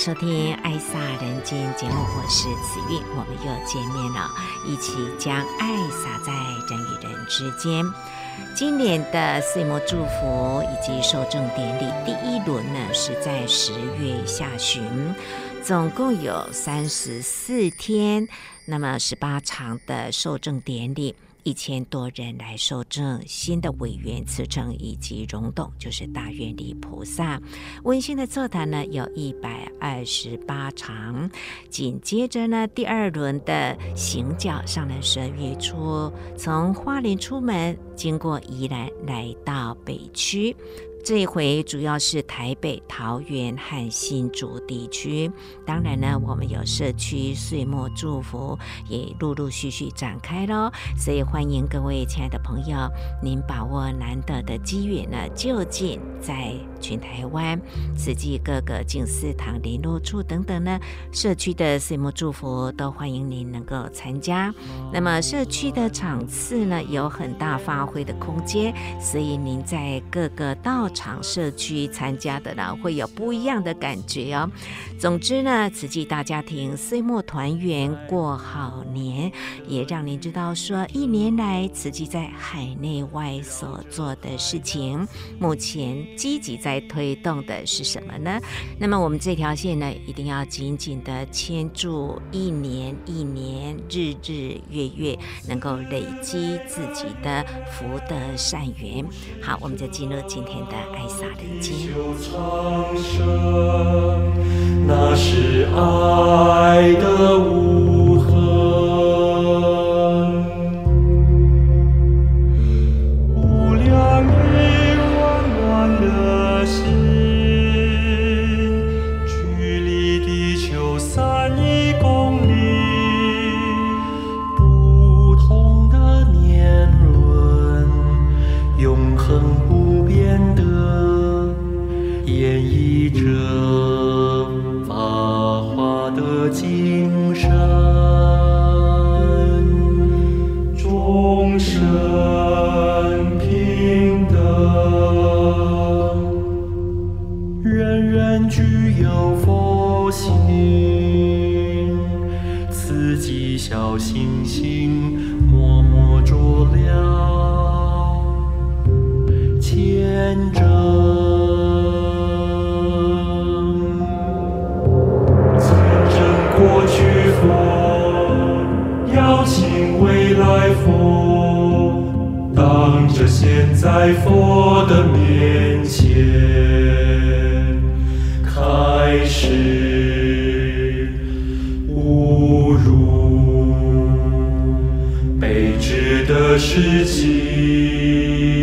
收听《爱洒人间》节目，我是紫韵，我们又见面了，一起将爱洒在人与人之间。今年的岁末祝福以及受证典礼第一轮呢，是在十月下旬，总共有三十四天，那么十八场的受证典礼。一千多人来受证，新的委员辞呈以及荣董，就是大愿力菩萨。温馨的座谈呢，有一百二十八场。紧接着呢，第二轮的行脚上人十二月初，从花莲出门，经过宜兰，来到北区。这一回主要是台北、桃园和新竹地区，当然呢，我们有社区岁末祝福也陆陆续续展开喽。所以欢迎各位亲爱的朋友，您把握难得的机缘呢，就近在全台湾慈济各个静思堂联络处等等呢，社区的岁末祝福都欢迎您能够参加。那么社区的场次呢，有很大发挥的空间，所以您在各个道场社区参加的呢，会有不一样的感觉哦。总之呢，慈济大家庭岁末团圆过好年，也让您知道说，一年来慈济在海内外所做的事情，目前积极在推动的是什么呢？那么我们这条线呢，一定要紧紧的牵住，一年一年，日日月月，能够累积自己的福德善缘。好，我们就进入今天的。爱洒人间，那是爱的无己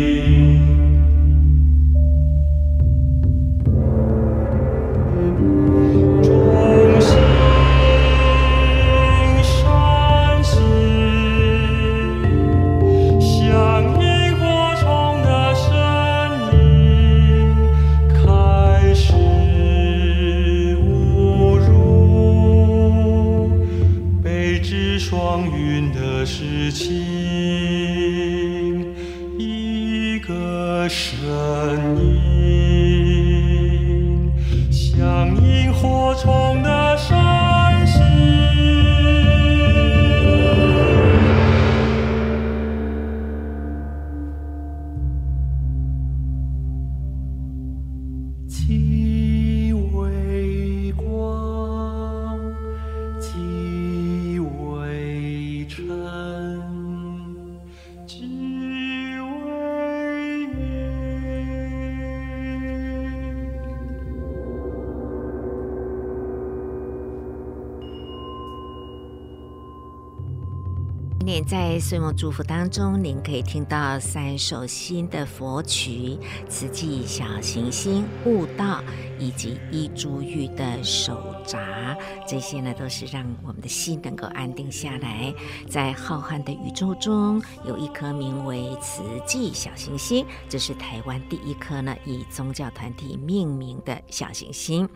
在岁末祝福当中，您可以听到三首新的佛曲：慈济小行星、悟道以及依珠玉的手札。这些呢，都是让我们的心能够安定下来。在浩瀚的宇宙中，有一颗名为慈济小行星，这是台湾第一颗呢以宗教团体命名的小行星。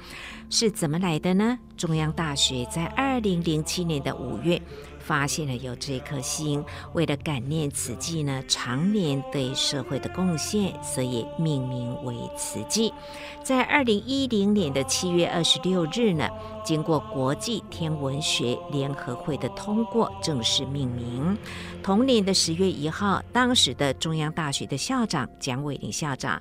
是怎么来的呢？中央大学在二零零七年的五月。发现了有这颗星，为了感念慈济呢，常年对社会的贡献，所以命名为慈济。在二零一零年的七月二十六日呢，经过国际天文学联合会的通过，正式命名。同年的十月一号，当时的中央大学的校长蒋伟林校长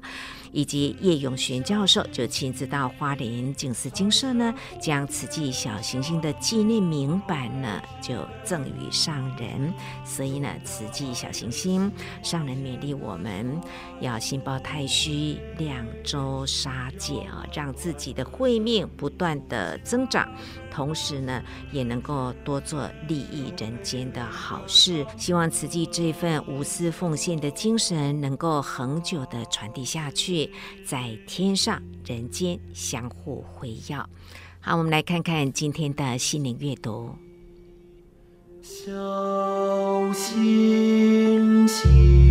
以及叶永銉教授就亲自到花莲静思精舍呢，将慈济小行星的纪念铭板呢就赠予上人。所以呢，慈济小行星上人勉励我们要心抱太虚，两周杀戒啊，让自己的慧命不断的增长。同时呢，也能够多做利益人间的好事。希望慈济这一份无私奉献的精神能够恒久的传递下去，在天上人间相互辉耀。好，我们来看看今天的心灵阅读。小星星。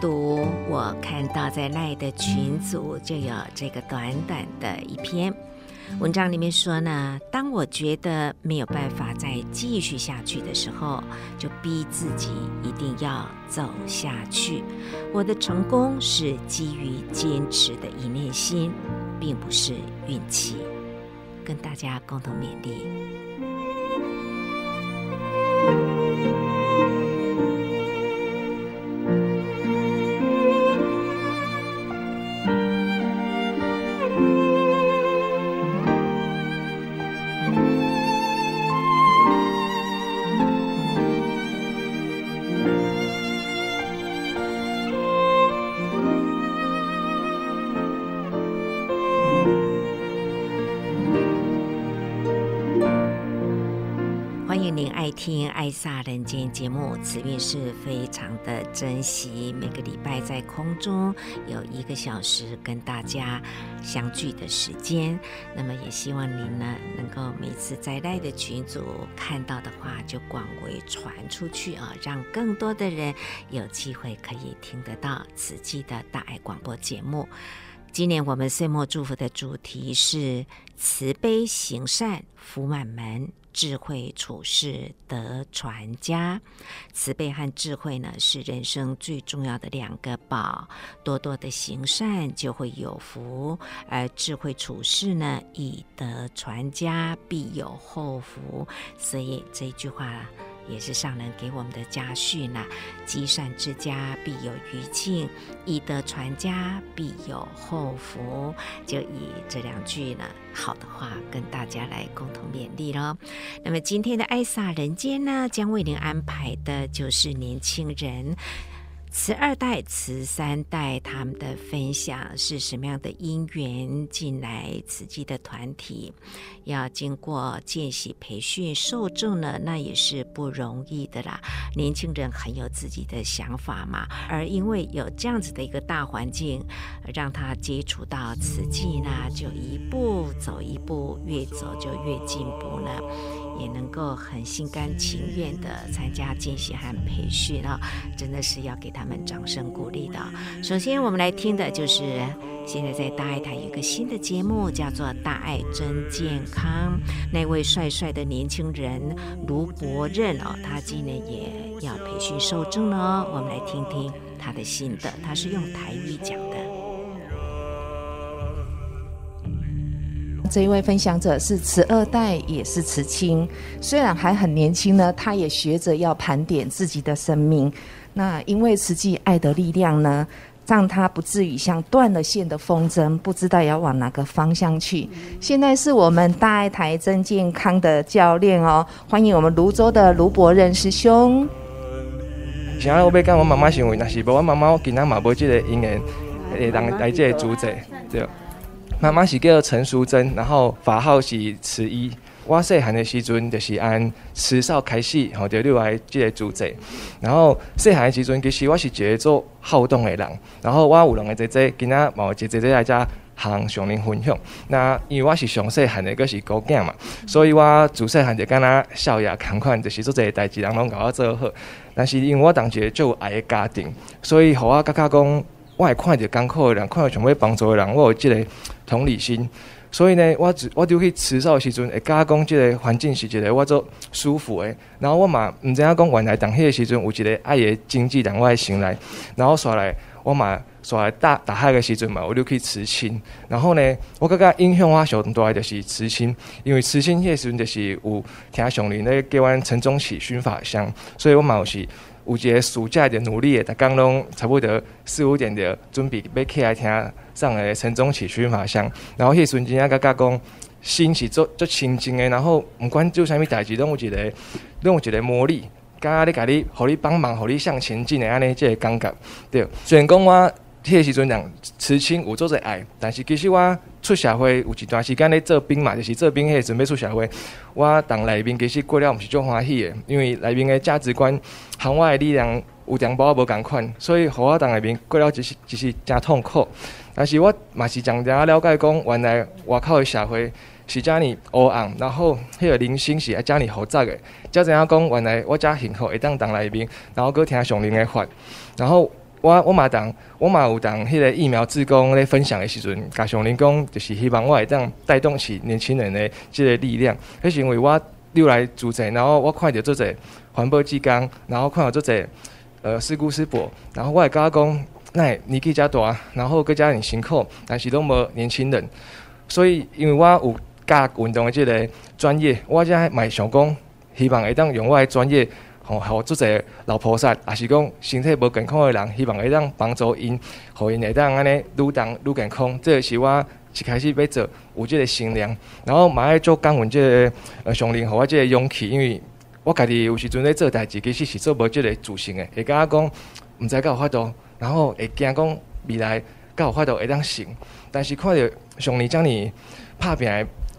读，我看到在赖的群组就有这个短短的一篇文章，里面说呢，当我觉得没有办法再继续下去的时候，就逼自己一定要走下去。我的成功是基于坚持的一念心，并不是运气。跟大家共同勉励。爱萨人间节目，慈运是非常的珍惜每个礼拜在空中有一个小时跟大家相聚的时间。那么也希望您呢能够每次在赖的群组看到的话，就广为传出去啊，让更多的人有机会可以听得到慈济的大爱广播节目。今年我们岁末祝福的主题是慈悲行善福满门。智慧处世得传家，慈悲和智慧呢，是人生最重要的两个宝。多多的行善就会有福，而智慧处世呢，以德传家必有后福。所以这句话也是上人给我们的家训呐、啊：积善之家必有余庆，以德传家必有后福。就以这两句呢好的话，跟大家来共同勉励喽。那么今天的爱撒人间呢，将为您安排的就是年轻人。慈二代、慈三代，他们的分享是什么样的因缘进来慈济的团体？要经过见习培训受众呢，那也是不容易的啦。年轻人很有自己的想法嘛，而因为有这样子的一个大环境，让他接触到慈济呢，就一步走一步，越走就越进步呢。也能够很心甘情愿地参加见习和培训啊，真的是要给他们掌声鼓励的。首先，我们来听的就是现在在大爱台有个新的节目，叫做《大爱真健康》。那位帅帅的年轻人卢伯任哦，他今年也要培训受证了。我们来听听他的心得，他是用台语讲的。这一位分享者是慈二代，也是慈亲。虽然还很年轻呢，他也学着要盘点自己的生命。那因为慈济爱的力量呢，让他不至于像断了线的风筝，不知道要往哪个方向去。现在是我们大爱台真健康的教练哦，欢迎我们泸州的卢伯任师兄。想要我要跟我妈妈行为，那是不？我妈妈我今天嘛无这个因缘，会当来这个主宰，对。妈妈是叫陈淑贞，然后法号是慈一。我细汉的时阵就是按慈少开始，吼，就入来即个组织。然后细汉的时阵，其实我是一个做好动的人。然后我有两个姐姐，今仔某姐姐姐来遮行上林分享。那因为我是上细汉的，阁是孤囝嘛，所以我自细汉就敢若少爷同款，就是做这个代志，人拢甲我做好。但是因为我当一个就有爱的家庭，所以互我感觉讲。我会看到艰苦的人，看到想要帮助的人，我有这个同理心。所以呢，我我就去慈少的时阵，会感觉讲这个环境是一个我做舒服的。然后我嘛毋知影讲原来当迄个时阵有一个爱的经济人我的心内。然后煞来我嘛煞来大大海的时阵嘛，我就去辞亲。然后呢，我感觉影响我上大的就是辞亲，因为辞亲迄个时阵就是有听上人咧叫阮陈宗启薰法香，所以我嘛有是。有一个暑假的努力的，逐工拢差不多四五点的准备要起来听上个陈宗启薰法香，然后迄瞬间啊，甲甲讲心是做做清净的，然后毋管做啥物代志，拢有一个拢有一个魔力，敢若咧甲你，互你帮忙，互你向前进的安尼，即个感觉对。虽然讲我迄时阵人慈亲有做者爱，但是其实我。出社会有一段时间咧做兵嘛，就是做兵迄个准备出社会。我当内面其实过了毋是足欢喜的，因为内面的价值观和我的力量有淡薄仔无共款，所以互我当内面过了就是就是真痛苦。但是我嘛是真正了解讲，原来外口的社会是遮尔黑暗，然后迄个人生是爱遮尔复杂的。才知影讲，原来我遮幸福会当当内面，然后搁听上人的话，然后。我我嘛当我嘛有当迄个疫苗志工咧分享的时阵，甲上人讲，就是希望我会当带动起年轻人的即个力量。迄是因为我溜来组织，然后我看到做者环保志工，然后看到做者呃师姑师伯，然后我会甲讲，那年纪较大，然后更加很辛苦，但是拢无年轻人。所以因为我有教运动的即个专业，我才嘛想讲，希望会当用我的专业。吼，互做者老菩萨，也是讲身体无健康的人，希望会当帮助因，互因会当安尼愈当愈健康。这个是我一开始要做有即个心量，然后嘛爱做感恩即个呃上人，互我即个勇气，因为我家己有时阵咧做代志，其实是做无即个自信的，会甲我讲毋知够有法度，然后会惊讲未来够有法度会当成，但是看着上人将你拍拼，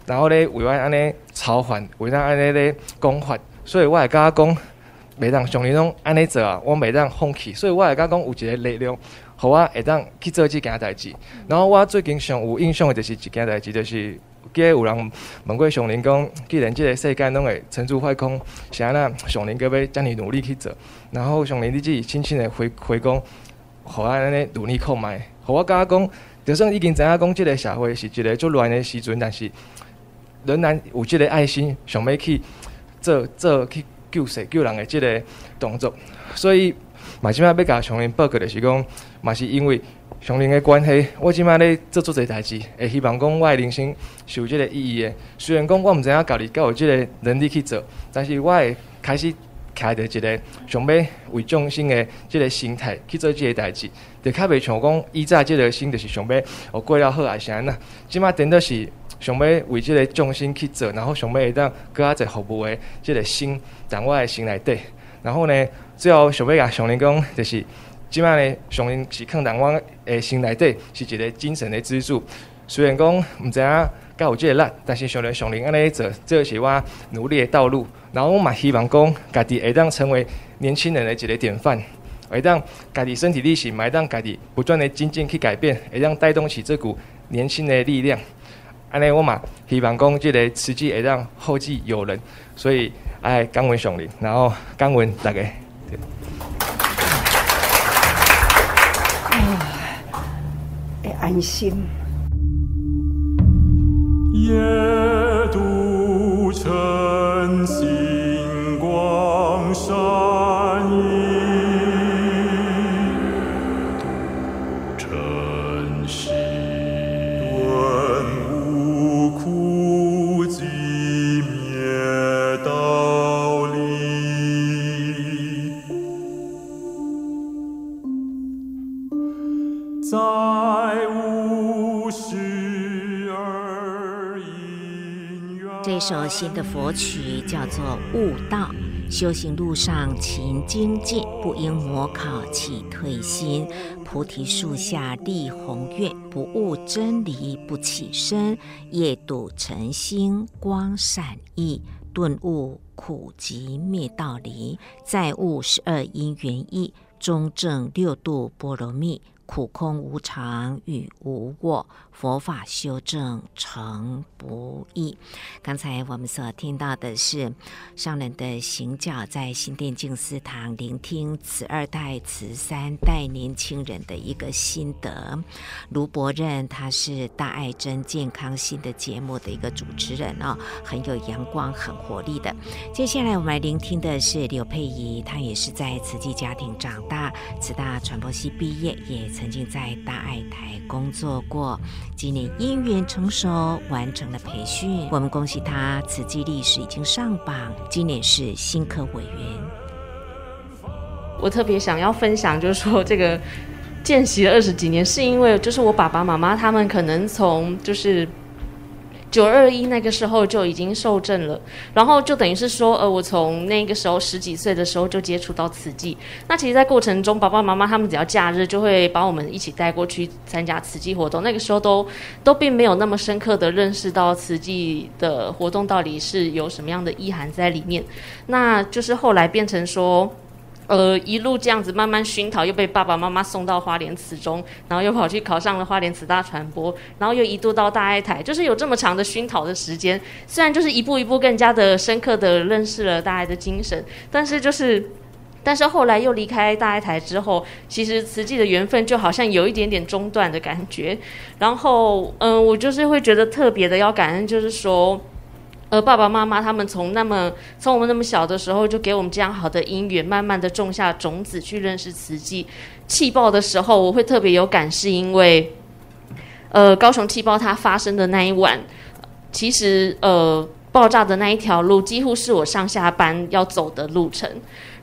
然后咧为我安尼操烦，为咱安尼咧讲法，所以我会甲我讲。每当像你拢安尼做啊，我每当放弃，所以我会甲讲有一个力量，互我会当去做即件代志。然后我最近上有印象的就是一件代志，就是记得有人问过上林讲，既然即个世界拢会成住坏空，是安那上林阁要遮尔努力去做。然后上林你自己轻轻的回回讲，互我安尼努力购买，互我甲我讲，就算已经知影讲，即个社会是一个足乱的时阵，但是仍然有即个爱心，想要去做做去。救世救人的这个动作，所以嘛，即摆要甲上人报告的是讲，嘛是因为上人的关系，我即摆咧做做这代志，会希望讲我的人生是有这个意义的。虽然讲我毋知影家己够有这个能力去做，但是我会开始徛着一个想要为众生的这个心态去做这个代志，就较袂像讲以前这个心就是想要哦过了好啊是安那，即马等到是想要为即个众生去做，然后想要会当搁较侪服务的即个心，在我的心内底。然后呢，最后想要甲上人讲，就是即摆呢，上人是放在我的心内底，是一个精神的支柱。虽然讲毋知影敢有即个力，但是上人上人安尼做，这是我努力的道路。然后我嘛希望讲，家己会当成为年轻人的一个典范，会当家己身体力行，会当家己不断的精进去改变，会当带动起这股年轻的力量。安尼我嘛希望讲，这个慈济会让后继有人，所以。哎，感恩上林，然后感恩大家。哎，安心。夜渡晨星首新的佛曲叫做《悟道》，修行路上勤精进，不应模考起退心。菩提树下立宏愿，不悟真理不起身。夜渡晨星光闪熠，顿悟苦集灭道离。再悟十二因缘意，中正六度波罗蜜。苦空无常与无我，佛法修证诚不易。刚才我们所听到的是上人的行脚在新店静思堂聆听慈二代、慈三代年轻人的一个心得。卢伯任他是大爱真健康心的节目的一个主持人哦，很有阳光、很活力的。接下来我们来聆听的是刘佩仪，她也是在慈济家庭长大，慈大传播系毕业，也曾经在大爱台工作过，今年因缘成熟，完成了培训。我们恭喜他，此际历史已经上榜，今年是新科委员。我特别想要分享，就是说这个见习了二十几年，是因为就是我爸爸妈妈他们可能从就是。九二一那个时候就已经受证了，然后就等于是说，呃，我从那个时候十几岁的时候就接触到慈济。那其实，在过程中，爸爸妈妈他们只要假日就会把我们一起带过去参加慈济活动。那个时候都都并没有那么深刻的认识到慈济的活动到底是有什么样的意涵在里面。那就是后来变成说。呃，一路这样子慢慢熏陶，又被爸爸妈妈送到花莲慈中，然后又跑去考上了花莲慈大传播，然后又一度到大爱台，就是有这么长的熏陶的时间。虽然就是一步一步更加的深刻的认识了大爱的精神，但是就是，但是后来又离开大爱台之后，其实慈济的缘分就好像有一点点中断的感觉。然后，嗯、我就是会觉得特别的要感恩，就是说。而爸爸妈妈他们从那么从我们那么小的时候就给我们这样好的姻缘，慢慢的种下种子去认识慈济。气爆的时候，我会特别有感，是因为，呃，高雄气爆它发生的那一晚，其实呃爆炸的那一条路几乎是我上下班要走的路程。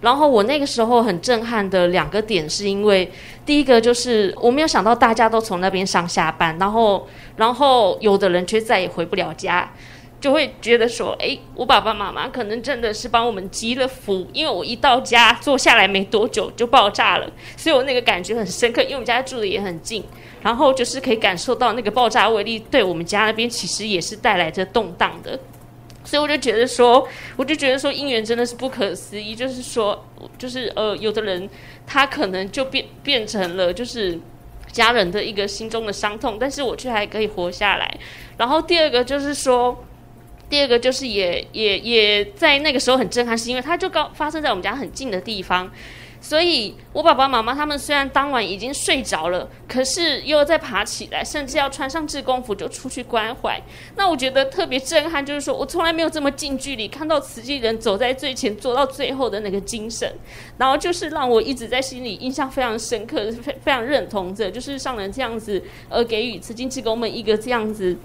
然后我那个时候很震撼的两个点，是因为第一个就是我没有想到大家都从那边上下班，然后然后有的人却再也回不了家。就会觉得说，哎，我爸爸妈妈可能真的是帮我们积了福，因为我一到家坐下来没多久就爆炸了，所以我那个感觉很深刻。因为我们家住的也很近，然后就是可以感受到那个爆炸威力对我们家那边其实也是带来着动荡的，所以我就觉得说，我就觉得说，因缘真的是不可思议，就是说，就是呃，有的人他可能就变变成了就是家人的一个心中的伤痛，但是我却还可以活下来。然后第二个就是说。第二个就是也也也在那个时候很震撼，是因为它就刚发生在我们家很近的地方，所以我爸爸妈妈他们虽然当晚已经睡着了，可是又再爬起来，甚至要穿上志工服就出去关怀。那我觉得特别震撼，就是说我从来没有这么近距离看到慈济人走在最前，做到最后的那个精神，然后就是让我一直在心里印象非常深刻，非非常认同着，就是上人这样子，呃，给予慈济志工们一个这样子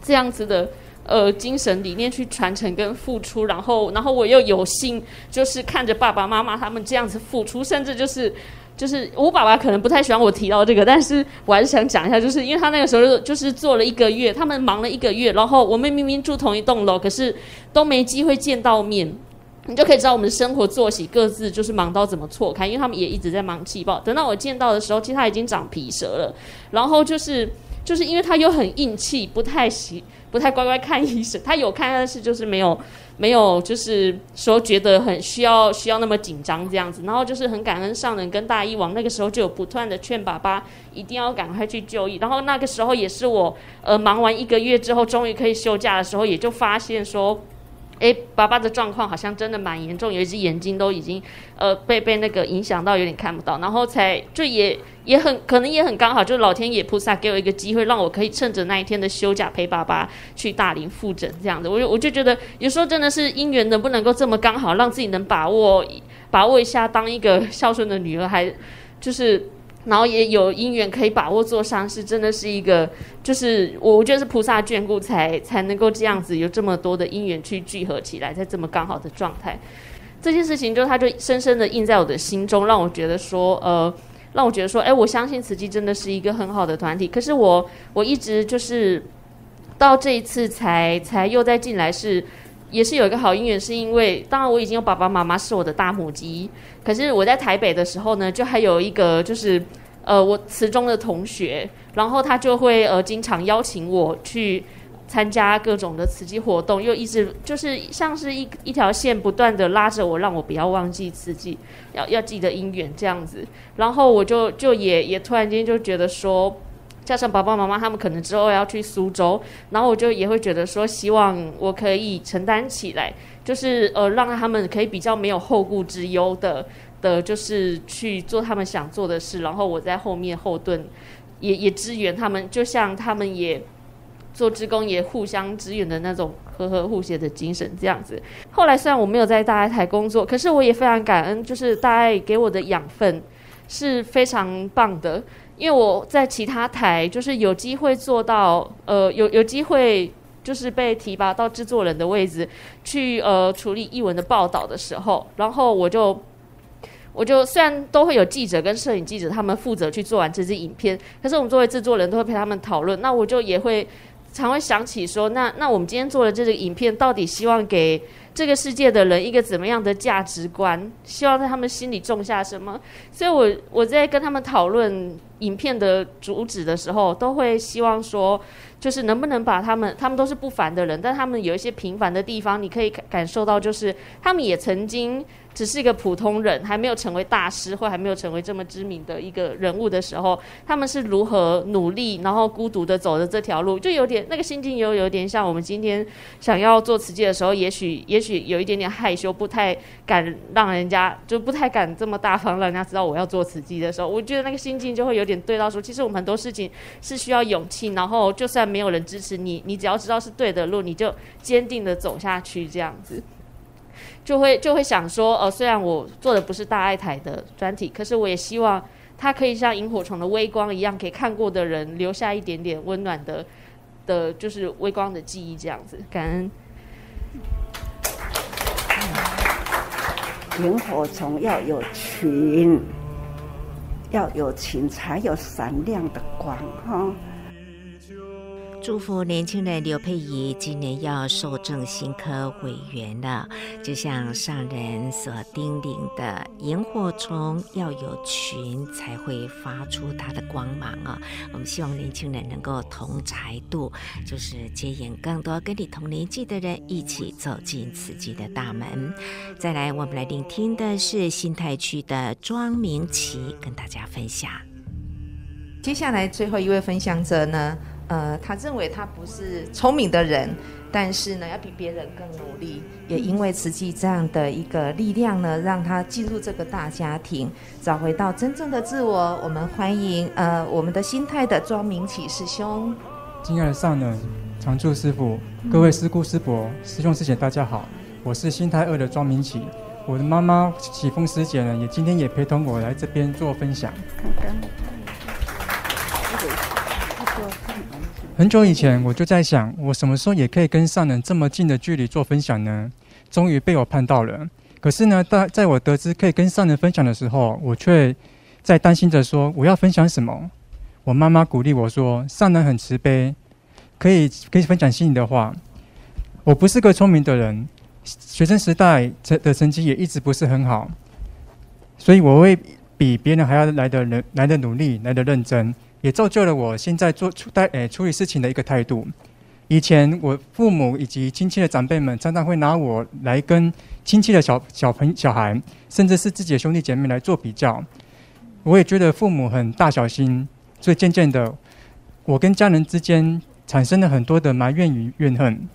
这样子的。呃精神理念去传承跟付出，然后然后我又有幸就是看着爸爸妈妈他们这样子付出，甚至就是。就是我爸爸可能不太喜欢我提到这个，但是我还是想讲一下，就是因为他那个时候就是做了一个月，他们忙了一个月，然后我们明明住同一栋楼，可是都没机会见到面，你就可以知道我们生活作息各自就是忙到怎么错开，因为他们也一直在忙气爆。等到我见到的时候，其实他已经长皮蛇了，然后就是就是因为他又很硬气，不太喜不太乖乖看医生，他有看，但是就是没有。没有，就是说觉得很需要需要那么紧张这样子，然后就是很感恩上人跟大医王那个时候就有不断的劝爸爸一定要赶快去就医，然后那个时候也是我呃忙完一个月之后终于可以休假的时候，也就发现说。哎，爸爸的状况好像真的蛮严重，有一只眼睛都已经，呃，被被那个影响到，有点看不到。然后才就也也很可能也很刚好，就老天爷菩萨给我一个机会，让我可以趁着那一天的休假陪爸爸去大林复诊这样子。我就我就觉得有时候真的是姻缘能不能够这么刚好，让自己能把握把握一下，当一个孝顺的女儿，还就是。然后也有因缘可以把握做善事，真的是一个，就是我觉得是菩萨眷顾才才能够这样子有这么多的因缘去聚合起来，在这么刚好的状态，这件事情就它就深深的印在我的心中，让我觉得说，呃，让我觉得说，哎，我相信慈济真的是一个很好的团体。可是我我一直就是到这一次才才又再进来是。也是有一个好姻缘，是因为当然我已经有爸爸妈妈是我的大母鸡，可是我在台北的时候呢，就还有一个就是呃我词中的同学，然后他就会呃经常邀请我去参加各种的慈济活动，又一直就是像是一一条线不断的拉着我，让我不要忘记慈济，要要记得姻缘这样子，然后我就就也也突然间就觉得说。加上爸爸妈妈他们可能之后要去苏州，然后我就也会觉得说，希望我可以承担起来，就是呃让他们可以比较没有后顾之忧的的，就是去做他们想做的事，然后我在后面后盾，也也支援他们，就像他们也做职工也互相支援的那种和和互协的精神这样子。后来虽然我没有在大爱台工作，可是我也非常感恩，就是大爱给我的养分是非常棒的。因为我在其他台，就是有机会做到，呃，有有机会就是被提拔到制作人的位置，去呃处理译文的报道的时候，然后我就我就虽然都会有记者跟摄影记者他们负责去做完这支影片，可是我们作为制作人都会陪他们讨论，那我就也会常会想起说，那那我们今天做的这个影片，到底希望给这个世界的人一个怎么样的价值观？希望在他们心里种下什么？所以我我在跟他们讨论影片的主旨的时候，都会希望说，就是能不能把他们，他们都是不凡的人，但他们有一些平凡的地方，你可以感受到，就是他们也曾经。只是一个普通人，还没有成为大师，或还没有成为这么知名的一个人物的时候，他们是如何努力，然后孤独的走的这条路，就有点那个心境，又有点像我们今天想要做瓷器的时候，也许也许有一点点害羞，不太敢让人家，就不太敢这么大方让人家知道我要做瓷器的时候，我觉得那个心境就会有点对到说，其实我们很多事情是需要勇气，然后就算没有人支持你，你只要知道是对的路，你就坚定的走下去，这样子。就会就会想说，呃，虽然我做的不是大爱台的专题，可是我也希望它可以像萤火虫的微光一样，给看过的人留下一点点温暖的的，就是微光的记忆，这样子。感恩。萤火虫要有群，要有群才有闪亮的光，哈。祝福年轻人刘佩仪今年要受证新科委员了，就像上人所叮咛的，萤火虫要有群才会发出它的光芒啊！我们希望年轻人能够同侪度，就是接引更多跟你同年纪的人一起走进慈济的大门。再来，我们来聆听的是新泰区的庄明琪跟大家分享。接下来最后一位分享者呢？呃，他认为他不是聪明的人，但是呢，要比别人更努力。也因为慈济这样的一个力量呢，让他进入这个大家庭，找回到真正的自我。我们欢迎呃，我们的心态的庄明启师兄。敬爱的上人、常住师傅、各位师姑师伯、师兄师姐，大家好，我是心态二的庄明启。我的妈妈启峰师姐呢，也今天也陪同我来这边做分享。看看很久以前我就在想，我什么时候也可以跟上人这么近的距离做分享呢？终于被我盼到了。可是呢，在在我得知可以跟上人分享的时候，我却在担心着说我要分享什么。我妈妈鼓励我说，上人很慈悲，可以可以分享心里的话。我不是个聪明的人，学生时代成的成绩也一直不是很好，所以我会比别人还要来的人来的努力，来的认真。也造就了我现在做处待诶处理事情的一个态度。以前我父母以及亲戚的长辈们常常会拿我来跟亲戚的小小朋小孩，甚至是自己的兄弟姐妹来做比较。我也觉得父母很大小心，所以渐渐的，我跟家人之间产生了很多的埋怨与怨恨。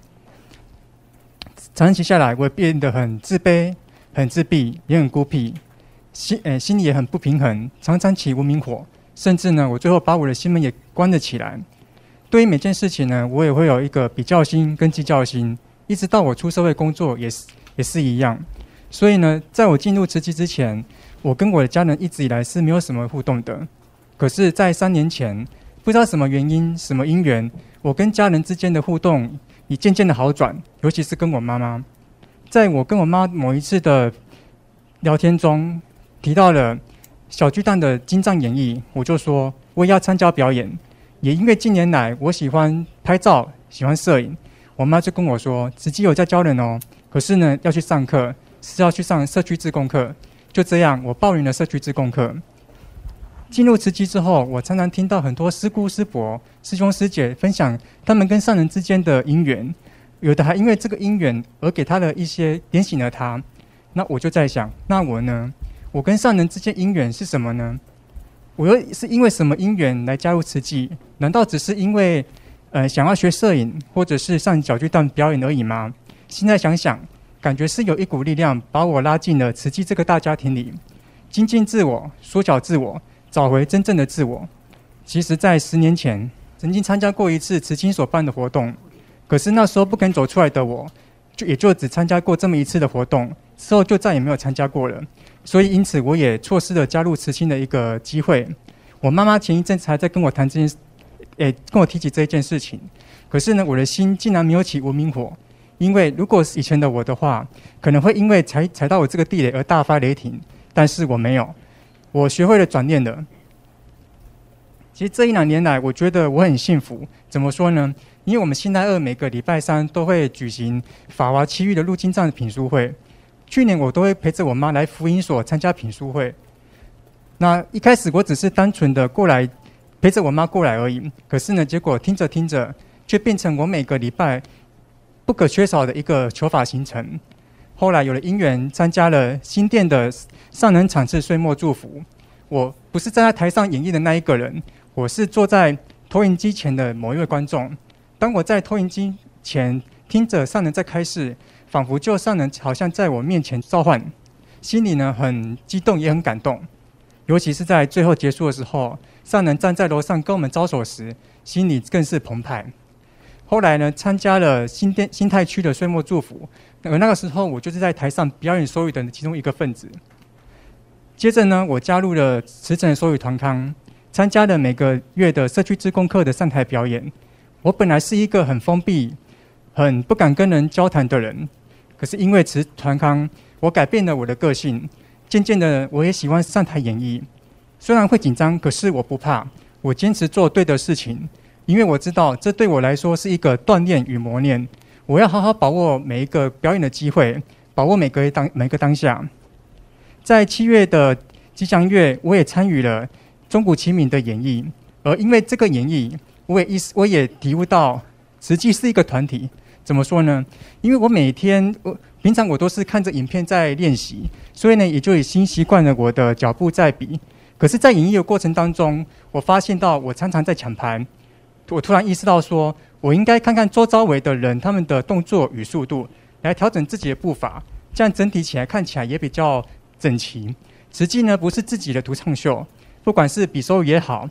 长期下来，我变得很自卑、很自闭，也很孤僻，心诶心里也很不平衡，常常起无名火。甚至呢，我最后把我的心门也关了起来。对于每件事情呢，我也会有一个比较心跟计较心，一直到我出社会工作也是也是一样。所以呢，在我进入慈济之前，我跟我的家人一直以来是没有什么互动的。可是，在三年前，不知道什么原因、什么因缘，我跟家人之间的互动已渐渐的好转，尤其是跟我妈妈。在我跟我妈某一次的聊天中，提到了。小巨蛋的精藏演绎，我就说我也要参加表演。也因为近年来我喜欢拍照，喜欢摄影，我妈就跟我说：“慈济有在教人哦，可是呢要去上课，是要去上社区志工课。”就这样，我报名了社区志工课。进入慈济之后，我常常听到很多师姑师伯、师兄师姐分享他们跟上人之间的因缘，有的还因为这个因缘而给他的一些点醒了他。那我就在想，那我呢？我跟上人之间因缘是什么呢？我又是因为什么因缘来加入慈济？难道只是因为，呃，想要学摄影，或者是上小巨蛋表演而已吗？现在想想，感觉是有一股力量把我拉进了慈济这个大家庭里，精进自我，缩小自我，找回真正的自我。其实，在十年前，曾经参加过一次慈青所办的活动，可是那时候不肯走出来的我，就也就只参加过这么一次的活动，之后就再也没有参加过了。所以，因此我也错失了加入慈青的一个机会。我妈妈前一阵子还在跟我谈这件，诶，跟我提起这一件事情。可是呢，我的心竟然没有起无名火，因为如果是以前的我的话，可能会因为踩踩到我这个地雷而大发雷霆。但是我没有，我学会了转念的。其实这一两年来，我觉得我很幸福。怎么说呢？因为我们新泰二每个礼拜三都会举行法华七域的入经藏品书会。去年我都会陪着我妈来福音所参加品书会。那一开始我只是单纯的过来陪着我妈过来而已。可是呢，结果听着听着，却变成我每个礼拜不可缺少的一个求法行程。后来有了因缘，参加了新店的上人场次岁末祝福。我不是站在台上演绎的那一个人，我是坐在投影机前的某一位观众。当我在投影机前听着上人在开示。仿佛就上人好像在我面前召唤，心里呢很激动也很感动，尤其是在最后结束的时候，上人站在楼上跟我们招手时，心里更是澎湃。后来呢，参加了新店新泰区的岁末祝福，而那个时候我就是在台上表演手语的其中一个分子。接着呢，我加入了慈诚手语团康，参加了每个月的社区志工课的上台表演。我本来是一个很封闭、很不敢跟人交谈的人。可是因为持团康，我改变了我的个性。渐渐的，我也喜欢上台演绎。虽然会紧张，可是我不怕。我坚持做对的事情，因为我知道这对我来说是一个锻炼与磨练。我要好好把握每一个表演的机会，把握每个当每个当下。在七月的吉祥月，我也参与了钟鼓齐鸣的演绎。而因为这个演绎，我也意识，我也体悟到实际是一个团体。怎么说呢？因为我每天，我平常我都是看着影片在练习，所以呢，也就已经习惯了我的脚步在比。可是，在演绎的过程当中，我发现到我常常在抢盘。我突然意识到说，我应该看看周遭围的人他们的动作与速度，来调整自己的步伐，这样整体起来看起来也比较整齐。实际呢，不是自己的独唱秀，不管是比收也好，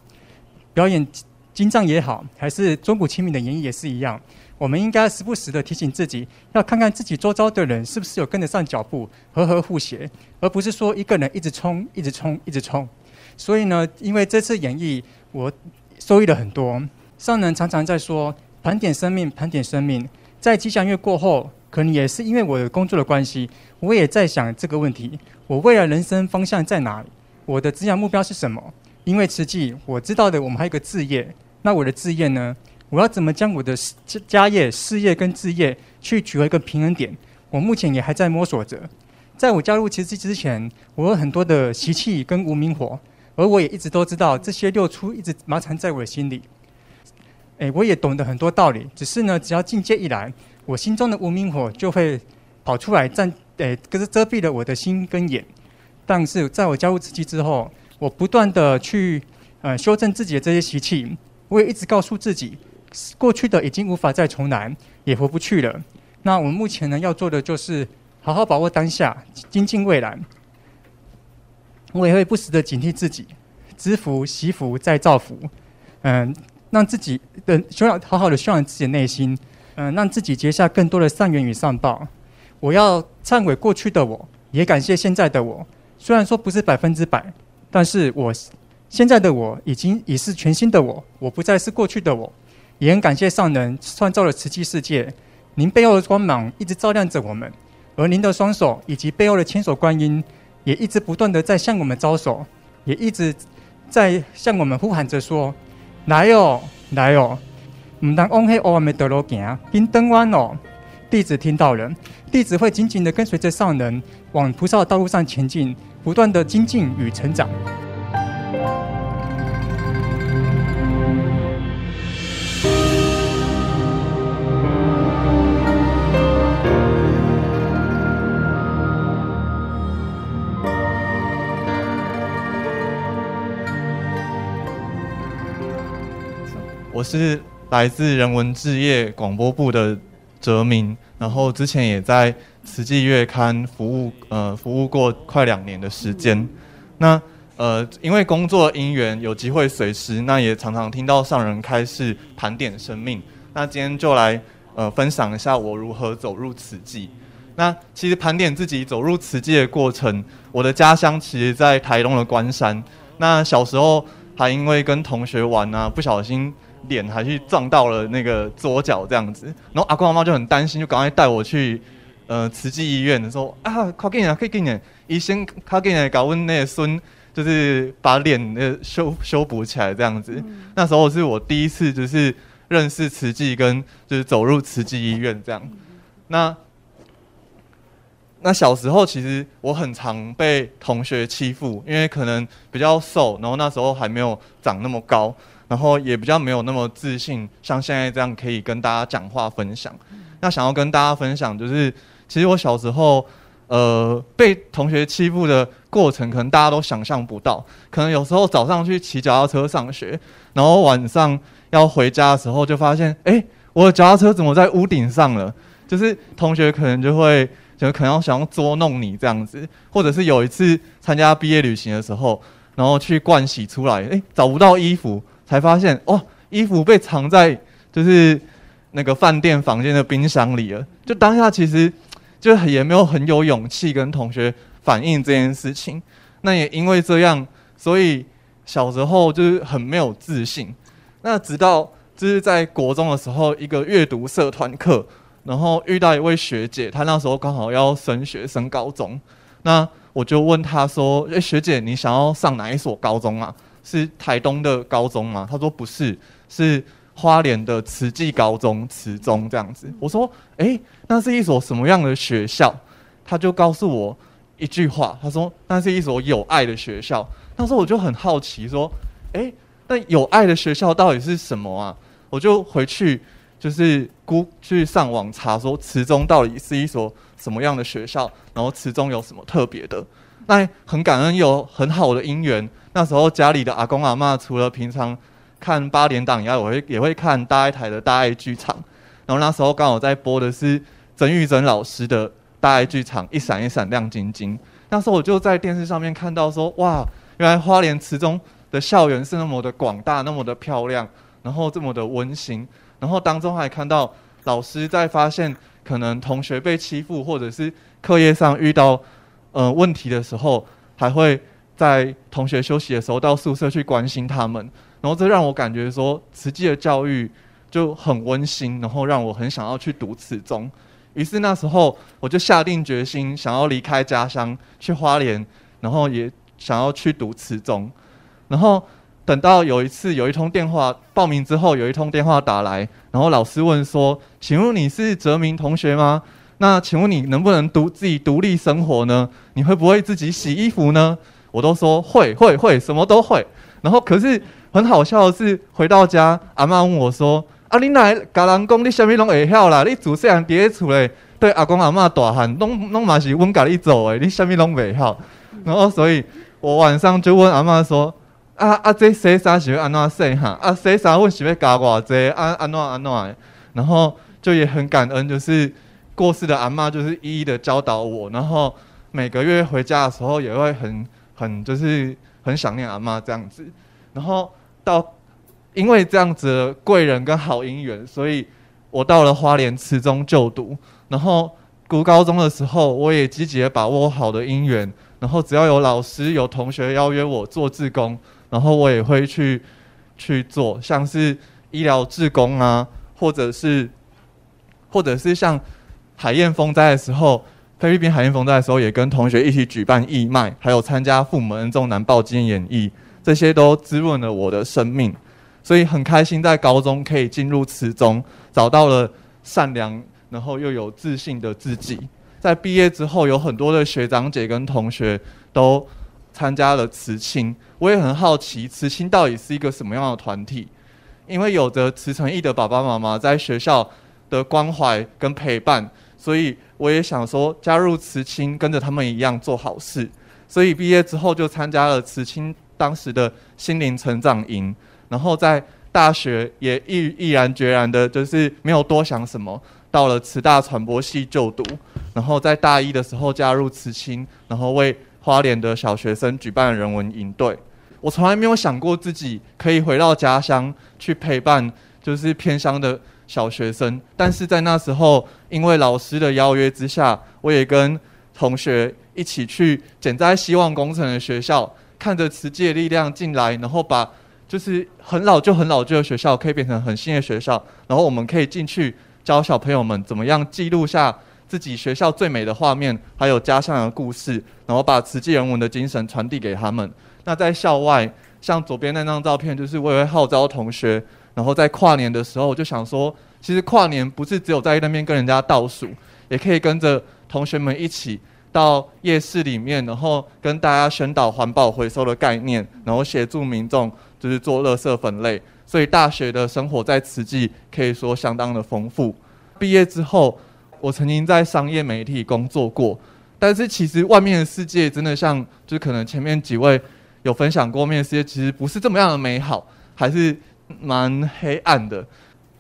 表演经藏也好，还是钟鼓齐鸣的演绎也是一样。我们应该时不时的提醒自己，要看看自己周遭的人是不是有跟得上脚步，和和互协，而不是说一个人一直冲，一直冲，一直冲。所以呢，因为这次演绎，我受益了很多。上人常常在说盘点生命，盘点生命。在吉祥月过后，可能也是因为我的工作的关系，我也在想这个问题：我未来人生方向在哪里？我的职业目标是什么？因为实际，我知道的，我们还有个志业。那我的志业呢？我要怎么将我的家业、事业跟置业去取得一个平衡点？我目前也还在摸索着。在我加入慈济之前，我有很多的习气跟无明火，而我也一直都知道这些六出一直埋藏在我的心里。诶，我也懂得很多道理，只是呢，只要境界一来，我心中的无明火就会跑出来，占诶，可是遮蔽了我的心跟眼。但是在我加入慈济之后，我不断的去呃修正自己的这些习气，我也一直告诉自己，过去的已经无法再重来，也回不去了。那我们目前呢要做的就是好好把握当下，精进未来。我也会不时的警惕自己，知福、惜福、再造福，嗯。让自己的修养好好的修养自己的内心，嗯、让自己结下更多的善缘与善报。我要忏悔过去的我，也感谢现在的我。虽然说不是百分之百，但是我现在的我已经已是全新的我，我不再是过去的我。也很感谢上人创造了慈济世界，您背后的光芒一直照亮着我们，而您的双手以及背后的千手观音，也一直不断的在向我们招手，也一直在向我们呼喊着说。来哦，来哦！唔当往黑黑的路行，变灯弯哦。弟子听到了，弟子会紧紧的跟随着上人，往菩萨的道路上前进，不断的精进与成长。我是来自人文置业广播部的哲明，然后之前也在慈济月刊服务，呃，服务过快两年的时间。那呃，因为工作因缘，有机会随时，那也常常听到上人开示盘点生命。那今天就来呃分享一下我如何走入慈济。那其实盘点自己走入慈济的过程，我的家乡其实在台东的关山。那小时候还因为跟同学玩啊，不小心。脸还去撞到了那个左脚这样子，然后阿公阿妈就很担心，就赶快带我去呃慈济医院的时候啊，快给你，快给你，医生快给你搞问那个孙，就是把脸呃修修补起来这样子。嗯、那时候是我第一次就是认识慈济跟就是走入慈济医院这样。那那小时候其实我很常被同学欺负，因为可能比较瘦，然后那时候还没有长那么高。然后也比较没有那么自信，像现在这样可以跟大家讲话分享。那想要跟大家分享，就是其实我小时候，呃，被同学欺负的过程，可能大家都想象不到。可能有时候早上去骑脚踏车上学，然后晚上要回家的时候，就发现，哎，我的脚踏车怎么在屋顶上了？就是同学可能就会，就可能要想要捉弄你这样子，或者是有一次参加毕业旅行的时候，然后去盥洗出来，哎，找不到衣服。才发现哦，衣服被藏在就是那个饭店房间的冰箱里了。就当下其实就也没有很有勇气跟同学反映这件事情。那也因为这样，所以小时候就是很没有自信。那直到就是在国中的时候，一个阅读社团课，然后遇到一位学姐，她那时候刚好要升学升高中。那我就问她说：“诶，学姐，你想要上哪一所高中啊？”是台东的高中吗？他说不是，是花莲的慈济高中，慈中这样子。我说，诶，那是一所什么样的学校？他就告诉我一句话，他说那是一所有爱的学校。当时我就很好奇，说，诶，那有爱的学校到底是什么啊？我就回去就是估去上网查，说慈中到底是一所什么样的学校，然后慈中有什么特别的。那很感恩有很好的姻缘。那时候家里的阿公阿嬷除了平常看八连档以外，我会也会看大爱台的大爱剧场。然后那时候刚好在播的是曾玉珍老师的大爱剧场《一闪一闪亮晶晶》。那时候我就在电视上面看到说，哇，原来花莲慈中的校园是那么的广大，那么的漂亮，然后这么的温馨。然后当中还看到老师在发现可能同学被欺负，或者是课业上遇到呃问题的时候，还会。在同学休息的时候，到宿舍去关心他们。然后这让我感觉说慈济的教育就很温馨，然后让我很想要去读慈中。于是那时候我就下定决心，想要离开家乡去花莲，然后也想要去读慈中。然后等到有一次有一通电话报名之后，有一通电话打来，然后老师问说：“请问你是哲明同学吗？那请问你能不能独自己独立生活呢？你会不会自己洗衣服呢？”我都说会会会，什么都会。然后可是。很好笑的是，回到家，阿妈问我说：“啊，你来甲人讲，你啥物拢会晓啦？你自细汉伫咧厝咧，对阿公阿妈大喊，拢拢嘛是阮家己做诶，你啥物拢袂晓？”然后，所以我晚上就问阿妈说：“啊啊，这洗衫是要安怎洗哈？啊，洗衫阮是要加偌济？安安怎安怎？”然后就也很感恩，就是过世的阿妈，就是一一的教导我。然后每个月回家的时候，也会很很就是很想念阿妈这样子。然后。到，因为这样子贵人跟好姻缘，所以我到了花莲慈中就读。然后读高中的时候，我也积极的把握好的姻缘。然后只要有老师、有同学邀约我做志工，然后我也会去去做，像是医疗志工啊，或者是或者是像海燕风灾的时候，菲律宾海燕风灾的时候，也跟同学一起举办义卖，还有参加父母恩重难报纪念演绎。这些都滋润了我的生命，所以很开心在高中可以进入慈中，找到了善良，然后又有自信的自己。在毕业之后，有很多的学长姐跟同学都参加了慈青，我也很好奇慈青到底是一个什么样的团体，因为有着慈诚义的爸爸妈妈在学校的关怀跟陪伴，所以我也想说加入慈青，跟着他们一样做好事。所以毕业之后就参加了慈青。当时的心灵成长营，然后在大学也毅毅然决然的，就是没有多想什么，到了慈大传播系就读，然后在大一的时候加入慈青，然后为花莲的小学生举办人文营队。我从来没有想过自己可以回到家乡去陪伴，就是偏乡的小学生，但是在那时候，因为老师的邀约之下，我也跟同学一起去减灾希望工程的学校。看着慈济的力量进来，然后把就是很老旧、很老旧的学校可以变成很新的学校，然后我们可以进去教小朋友们怎么样记录下自己学校最美的画面，还有家乡的故事，然后把慈济人文的精神传递给他们。那在校外，像左边那张照片，就是我也会号召同学，然后在跨年的时候，我就想说，其实跨年不是只有在那边跟人家倒数，也可以跟着同学们一起。到夜市里面，然后跟大家宣导环保回收的概念，然后协助民众就是做垃圾分类。所以大学的生活在此际可以说相当的丰富。毕业之后，我曾经在商业媒体工作过，但是其实外面的世界真的像，就是可能前面几位有分享过，面的世界其实不是这么样的美好，还是蛮黑暗的。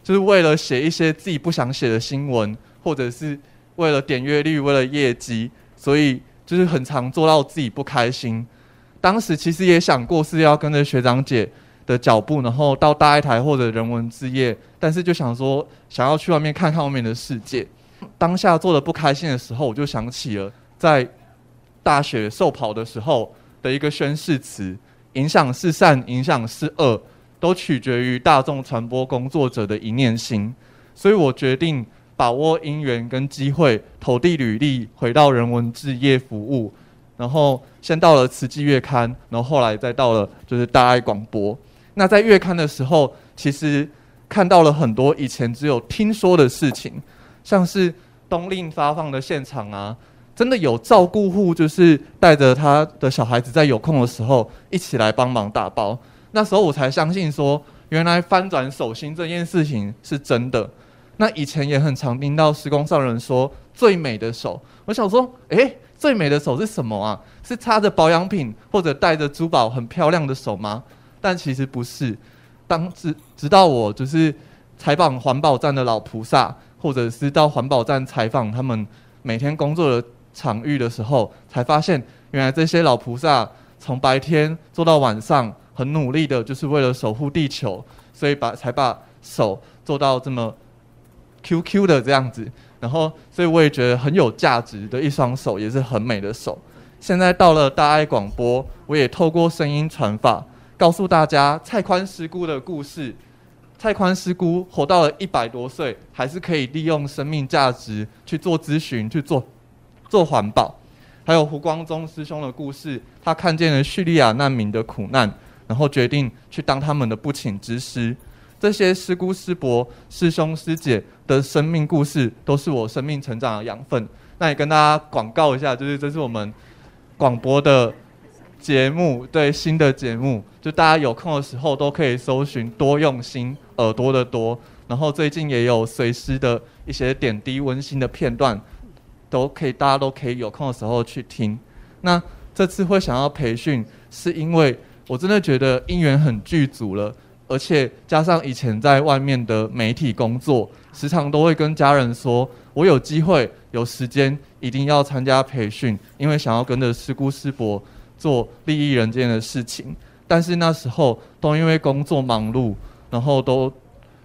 就是为了写一些自己不想写的新闻，或者是为了点阅率，为了业绩。所以就是很常做到自己不开心。当时其实也想过是要跟着学长姐的脚步，然后到大爱台或者人文之夜，但是就想说想要去外面看看外面的世界。当下做的不开心的时候，我就想起了在大学受跑的时候的一个宣誓词：影响是善，影响是恶，都取决于大众传播工作者的一念心。所以我决定。把握因缘跟机会，投递履历，回到人文置业服务，然后先到了慈济月刊，然后后来再到了就是大爱广播。那在月刊的时候，其实看到了很多以前只有听说的事情，像是冬令发放的现场啊，真的有照顾户就是带着他的小孩子在有空的时候一起来帮忙打包。那时候我才相信说，原来翻转手心这件事情是真的。那以前也很常听到施工上人说最美的手，我想说，诶，最美的手是什么啊？是擦着保养品或者戴着珠宝很漂亮的手吗？但其实不是。当直直到我就是采访环保站的老菩萨，或者是到环保站采访他们每天工作的场域的时候，才发现原来这些老菩萨从白天做到晚上，很努力的，就是为了守护地球，所以把才把手做到这么。Q Q 的这样子，然后所以我也觉得很有价值的一双手，也是很美的手。现在到了大爱广播，我也透过声音传法，告诉大家蔡宽师姑的故事。蔡宽师姑活到了一百多岁，还是可以利用生命价值去做咨询、去做做环保。还有胡光宗师兄的故事，他看见了叙利亚难民的苦难，然后决定去当他们的不请之师。这些师姑师伯、师兄师姐的生命故事，都是我生命成长的养分。那也跟大家广告一下，就是这是我们广播的。节目对新的节目，就大家有空的时候都可以搜寻“多用心耳朵的多”，然后最近也有随师的一些点滴温馨的片段，都可以大家都可以有空的时候去听。那这次会想要培训，是因为我真的觉得姻缘很具足了，而且加上以前在外面的媒体工作，时常都会跟家人说，我有机会有时间一定要参加培训，因为想要跟着师姑师伯。做利益人间的事情，但是那时候都因为工作忙碌，然后都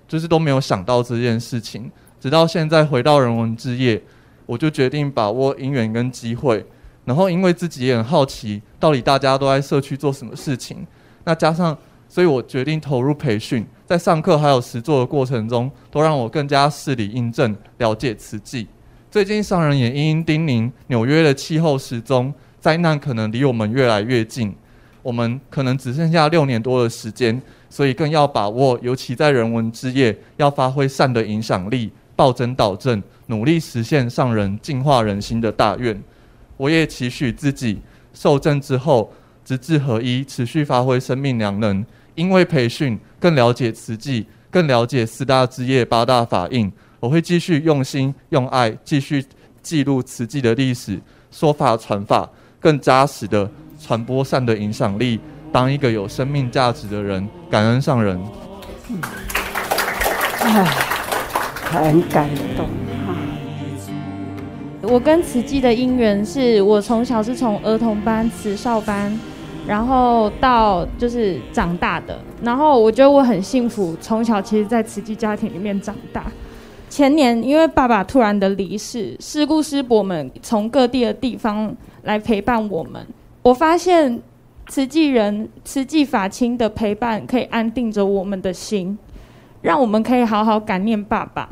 就是都没有想到这件事情。直到现在回到人文之夜，我就决定把握姻缘跟机会。然后因为自己也很好奇，到底大家都在社区做什么事情。那加上，所以我决定投入培训，在上课还有实作的过程中，都让我更加事理印证，了解慈济。最近上人也殷殷叮咛，纽约的气候时钟。灾难可能离我们越来越近，我们可能只剩下六年多的时间，所以更要把握，尤其在人文之夜，要发挥善的影响力，暴增导正，努力实现上人净化人心的大愿。我也期许自己受证之后，直至合一，持续发挥生命良能，因为培训更了解慈济，更了解四大之夜八大法印。我会继续用心用爱，继续记录慈济的历史，说法传法。更扎实的传播善的影响力，当一个有生命价值的人，感恩上人。哎，很感动。我跟慈济的因缘是我从小是从儿童班、慈少班，然后到就是长大的。然后我觉得我很幸福，从小其实在慈济家庭里面长大。前年因为爸爸突然的离世，师姑师伯们从各地的地方。来陪伴我们，我发现慈济人、慈济法亲的陪伴可以安定着我们的心，让我们可以好好感念爸爸。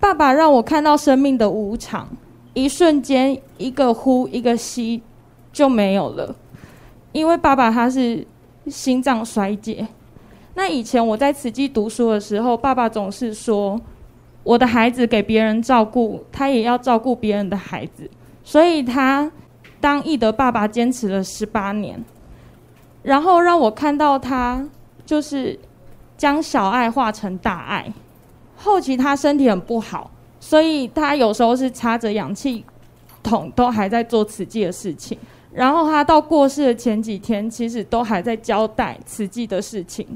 爸爸让我看到生命的无常，一瞬间一个呼一个吸就没有了，因为爸爸他是心脏衰竭。那以前我在慈济读书的时候，爸爸总是说：“我的孩子给别人照顾，他也要照顾别人的孩子。”所以他当义德爸爸坚持了十八年，然后让我看到他就是将小爱化成大爱。后期他身体很不好，所以他有时候是插着氧气筒都还在做慈济的事情。然后他到过世的前几天，其实都还在交代慈济的事情。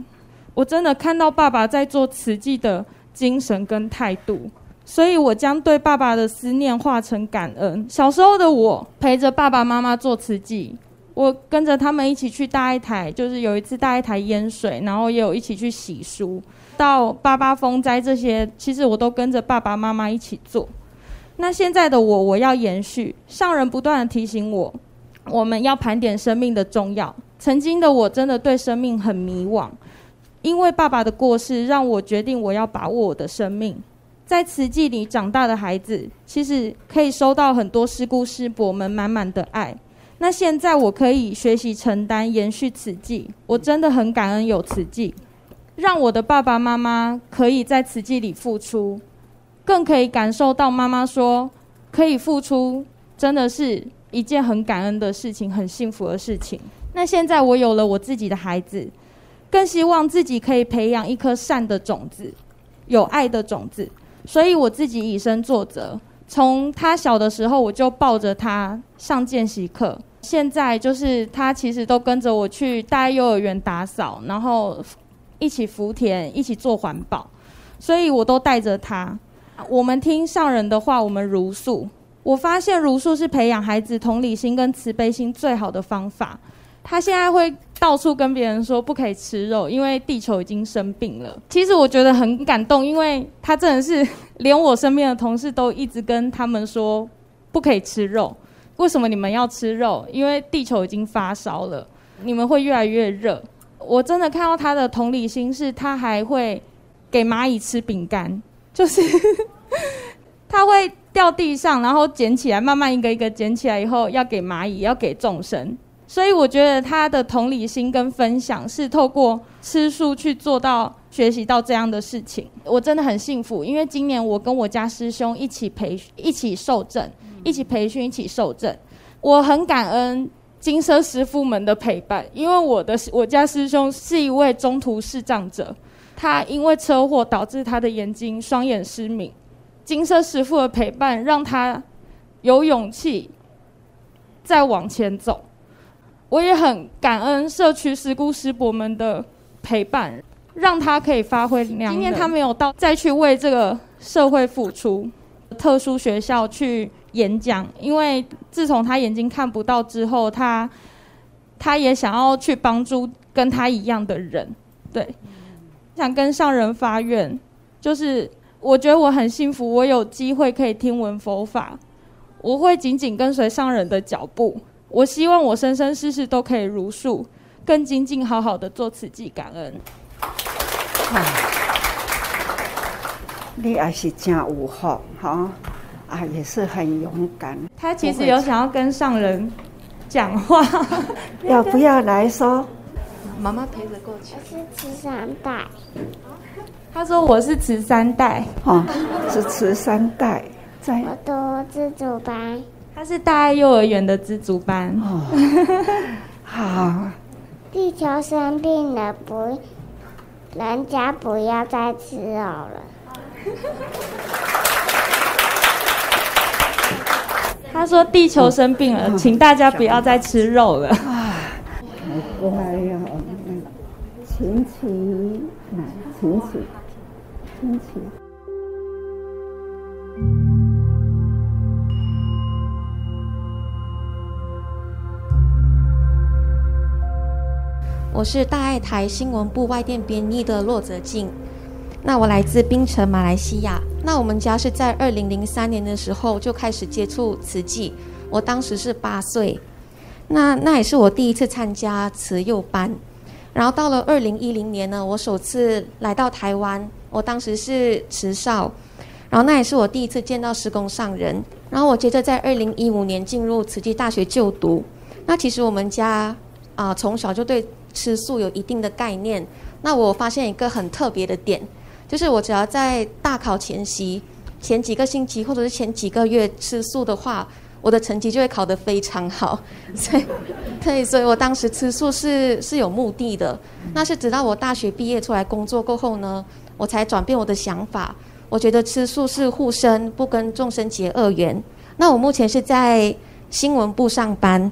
我真的看到爸爸在做慈济的精神跟态度。所以，我将对爸爸的思念化成感恩。小时候的我，陪着爸爸妈妈做慈济，我跟着他们一起去大一台，就是有一次大一台淹水，然后也有一起去洗书，到八八风灾这些，其实我都跟着爸爸妈妈一起做。那现在的我，我要延续上人不断的提醒我，我们要盘点生命的重要。曾经的我真的对生命很迷惘，因为爸爸的过世，让我决定我要把握我的生命。在慈济里长大的孩子，其实可以收到很多师姑师伯们满满的爱。那现在我可以学习承担，延续此际，我真的很感恩有此际，让我的爸爸妈妈可以在此际里付出，更可以感受到妈妈说可以付出，真的是一件很感恩的事情，很幸福的事情。那现在我有了我自己的孩子，更希望自己可以培养一颗善的种子，有爱的种子。所以我自己以身作则，从他小的时候我就抱着他上见习课，现在就是他其实都跟着我去大幼儿园打扫，然后一起福田，一起做环保，所以我都带着他。我们听上人的话，我们茹素。我发现茹素是培养孩子同理心跟慈悲心最好的方法。他现在会到处跟别人说不可以吃肉，因为地球已经生病了。其实我觉得很感动，因为他真的是连我身边的同事都一直跟他们说不可以吃肉。为什么你们要吃肉？因为地球已经发烧了，你们会越来越热。我真的看到他的同理心是，他还会给蚂蚁吃饼干，就是 他会掉地上，然后捡起来，慢慢一个一个捡起来以后，要给蚂蚁，要给众生。所以我觉得他的同理心跟分享是透过吃素去做到学习到这样的事情。我真的很幸福，因为今年我跟我家师兄一起培一起受证，一起培训，一起受证。我很感恩金色师傅们的陪伴，因为我的我家师兄是一位中途视障者，他因为车祸导致他的眼睛双眼失明。金色师傅的陪伴让他有勇气再往前走。我也很感恩社区师姑师伯们的陪伴，让他可以发挥量。今天他没有到，再去为这个社会付出。特殊学校去演讲，因为自从他眼睛看不到之后，他他也想要去帮助跟他一样的人，对，想跟上人发愿，就是我觉得我很幸福，我有机会可以听闻佛法，我会紧紧跟随上人的脚步。我希望我生生世世都可以如数，更精进，好好的做慈济感恩。你也是真有福哈，啊，也是很勇敢。他其实有想要跟上人讲话，要不要来说？妈妈陪着过去。我是慈三代。他说我是慈三代，哦，是慈三代，在。我读自主班。他是大爱幼儿园的知足班。哦，好。地球生病了，不，人家不要再吃肉了。他说地球生病了，请大家不要再吃肉了。啊，好乖呀，请起，来，请起，请我是大爱台新闻部外电编译的骆泽静，那我来自槟城，马来西亚。那我们家是在二零零三年的时候就开始接触慈济，我当时是八岁，那那也是我第一次参加慈幼班。然后到了二零一零年呢，我首次来到台湾，我当时是慈少，然后那也是我第一次见到施工上人。然后我接着在二零一五年进入慈济大学就读。那其实我们家啊、从小就对。吃素有一定的概念，那我发现一个很特别的点，就是我只要在大考前夕、前几个星期或者是前几个月吃素的话，我的成绩就会考得非常好。所以，对，所以我当时吃素是是有目的的。那是直到我大学毕业出来工作过后呢，我才转变我的想法。我觉得吃素是护身，不跟众生结恶缘。那我目前是在新闻部上班。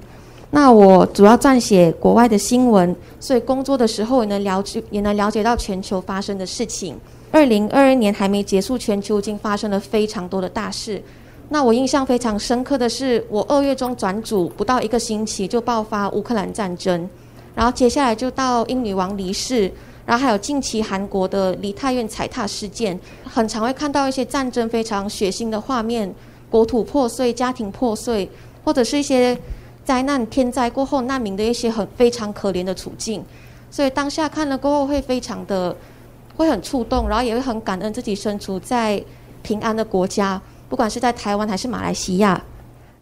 那我主要撰写国外的新闻，所以工作的时候也能了解，也能了解到全球发生的事情。二零二二年还没结束，全球已经发生了非常多的大事。那我印象非常深刻的是，我二月中转组不到一个星期就爆发乌克兰战争，然后接下来就到英女王离世，然后还有近期韩国的梨泰院踩踏事件，很常会看到一些战争非常血腥的画面，国土破碎、家庭破碎，或者是一些。灾难、天灾过后，难民的一些很非常可怜的处境，所以当下看了过后会非常的会很触动，然后也会很感恩自己身处在平安的国家，不管是在台湾还是马来西亚。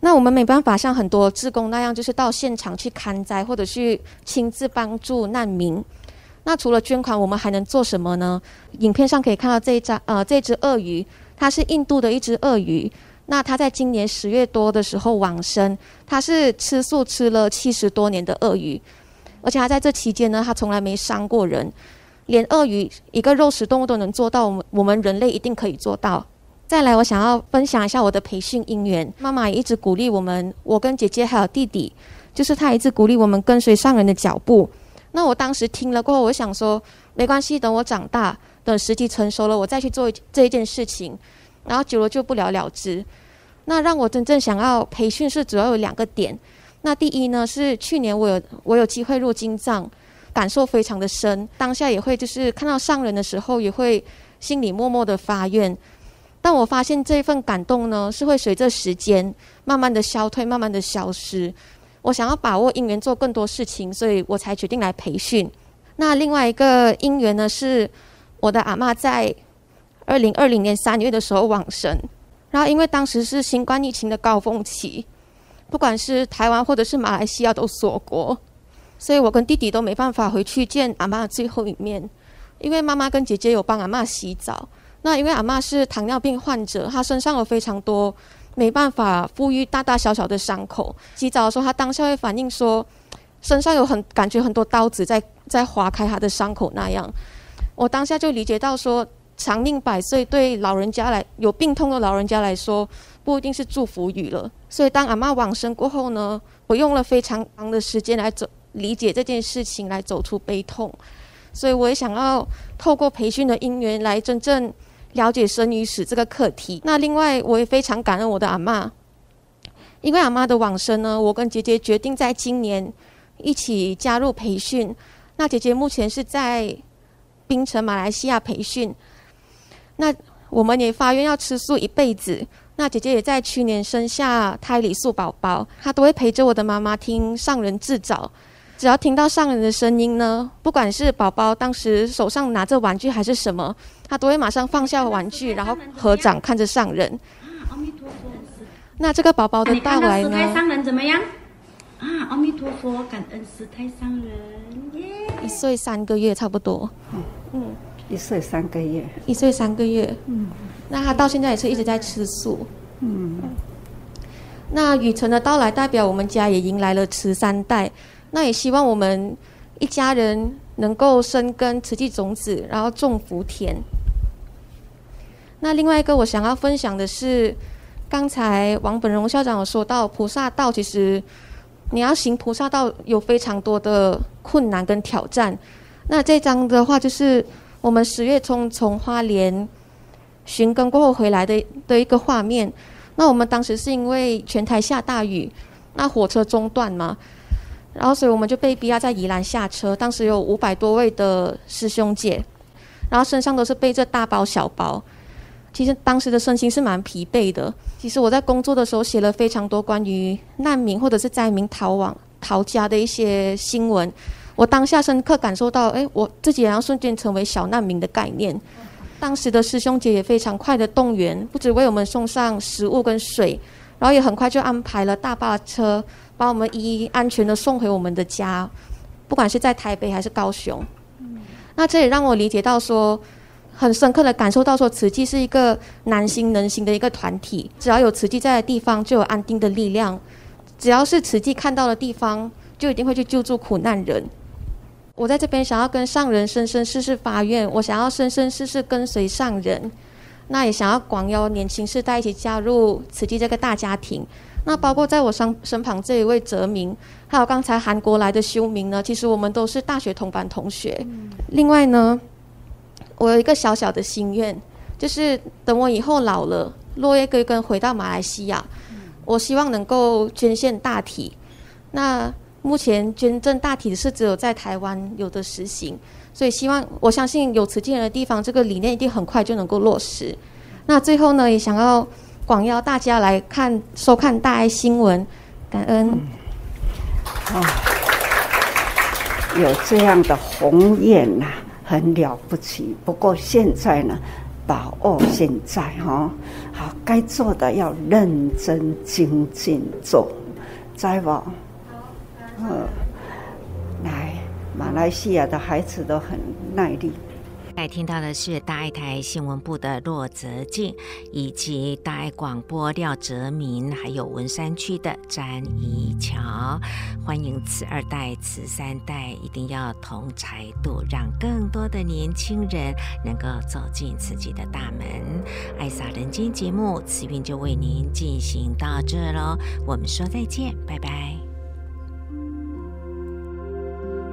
那我们没办法像很多志工那样，就是到现场去看灾，或者去亲自帮助难民。那除了捐款，我们还能做什么呢？影片上可以看到这一张，呃，这只鳄鱼，它是印度的一只鳄鱼。那他在今年十月多的时候往生，他是吃素吃了七十多年的鳄鱼，而且他在这期间呢，他从来没伤过人，连鳄鱼一个肉食动物都能做到，我们我们人类一定可以做到。再来，我想要分享一下我的培训因缘，妈妈也一直鼓励我们，我跟姐姐还有弟弟，就是她一直鼓励我们跟随上人的脚步。那我当时听了过后，我想说，没关系，等我长大，等时机成熟了，我再去做这一件事情。然后久了就不了了之。那让我真正想要培训是主要有两个点。那第一呢，是去年我有我有机会入金藏，感受非常的深。当下也会就是看到上人的时候，也会心里默默的发愿。但我发现这一份感动呢，是会随着时间慢慢的消退，慢慢的消失。我想要把握因缘做更多事情，所以我才决定来培训。那另外一个因缘呢，是我的阿嬷在二零二零年三月的时候往生，然后因为当时是新冠疫情的高峰期，不管是台湾或者是马来西亚都锁国，所以我跟弟弟都没办法回去见阿嬷最后一面。因为妈妈跟姐姐有帮阿嬷洗澡，那因为阿嬷是糖尿病患者，她身上有非常多没办法复愈大大小小的伤口。洗澡的时候，她当下会反映说，身上有很感觉很多刀子在在划开她的伤口那样。我当下就理解到说。长命百岁对老人家来有病痛的老人家来说，不一定是祝福语了。所以当阿嬷往生过后呢，我用了非常长的时间来走理解这件事情，来走出悲痛。所以我也想要透过培训的因缘来真正了解生与死这个课题。那另外我也非常感恩我的阿嬷，因为阿嬷的往生呢，我跟姐姐决定在今年一起加入培训。那姐姐目前是在槟城马来西亚培训。那我们也发愿要吃素一辈子。那姐姐也在去年生下胎里素宝宝，她都会陪着我的妈妈听上人自找。只要听到上人的声音呢，不管是宝宝当时手上拿着玩具还是什么，她都会马上放下玩具，然后合掌看着上人。那这个宝宝的到来呢？上人怎么样？啊，阿弥陀佛，感恩师太上人耶。一岁三个月，差不多。嗯。一岁三个月，一岁三个月。嗯，那他到现在也是一直在吃素。嗯，那雨辰的到来代表我们家也迎来了慈三代，那也希望我们一家人能够生根慈济种子，然后种福田。那另外一个我想要分享的是，刚才王本荣校长有说到，菩萨道其实你要行菩萨道有非常多的困难跟挑战。那这张的话就是。我们十月中从花莲寻根过后回来的的一个画面，那我们当时是因为全台下大雨，那火车中断嘛，然后所以我们就被逼要在宜兰下车。当时有五百多位的师兄姐，然后身上都是背着大包小包，其实当时的身心是蛮疲惫的。其实我在工作的时候写了非常多关于难民或者是灾民逃亡逃家的一些新闻。我当下深刻感受到，哎，我自己也要瞬间成为小难民的概念。当时的师兄姐也非常快的动员，不止为我们送上食物跟水，然后也很快就安排了大巴车，把我们一一安全的送回我们的家，不管是在台北还是高雄。那这也让我理解到说，很深刻的感受到说，慈济是一个难行能行的一个团体，只要有慈济在的地方，就有安定的力量。只要是慈济看到的地方，就一定会去救助苦难人。我在这边想要跟上人生生世世发愿，我想要生生世世跟随上人，那也想要广邀年轻世代一起加入慈济这个大家庭。那包括在我身身旁这一位哲明，还有刚才韩国来的修明呢，其实我们都是大学同班同学。嗯、另外呢，我有一个小小的心愿，就是等我以后老了，落叶归根回到马来西亚，我希望能够捐献大体。那目前捐赠大体是只有在台湾有的实行，所以希望我相信有慈济人的地方，这个理念一定很快就能够落实。那最后呢，也想要广邀大家来看收看大爱新闻，感恩。哦，有这样的宏愿呐，很了不起。不过现在呢，把握现在哈、好，该做的要认真精进做，在不？呃，来，马来西亚的孩子都很耐力。来听到的是大爱台新闻部的骆泽静，以及大爱广播廖哲明，还有文山区的詹怡乔。欢迎慈二代、慈三代，一定要同侪度，让更多的年轻人能够走进自己的大门。爱洒人间节目，慈运就为您进行到这喽，我们说再见，拜拜。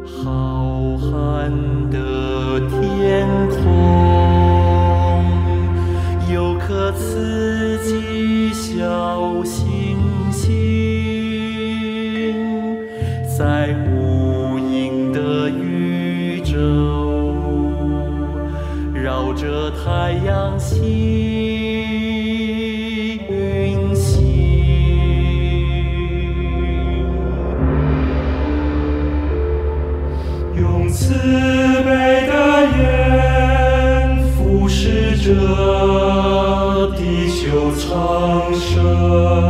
浩瀚的天空，有颗刺激小星星，在无垠的宇宙，绕着太阳行。球苍生，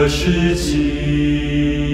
的事情。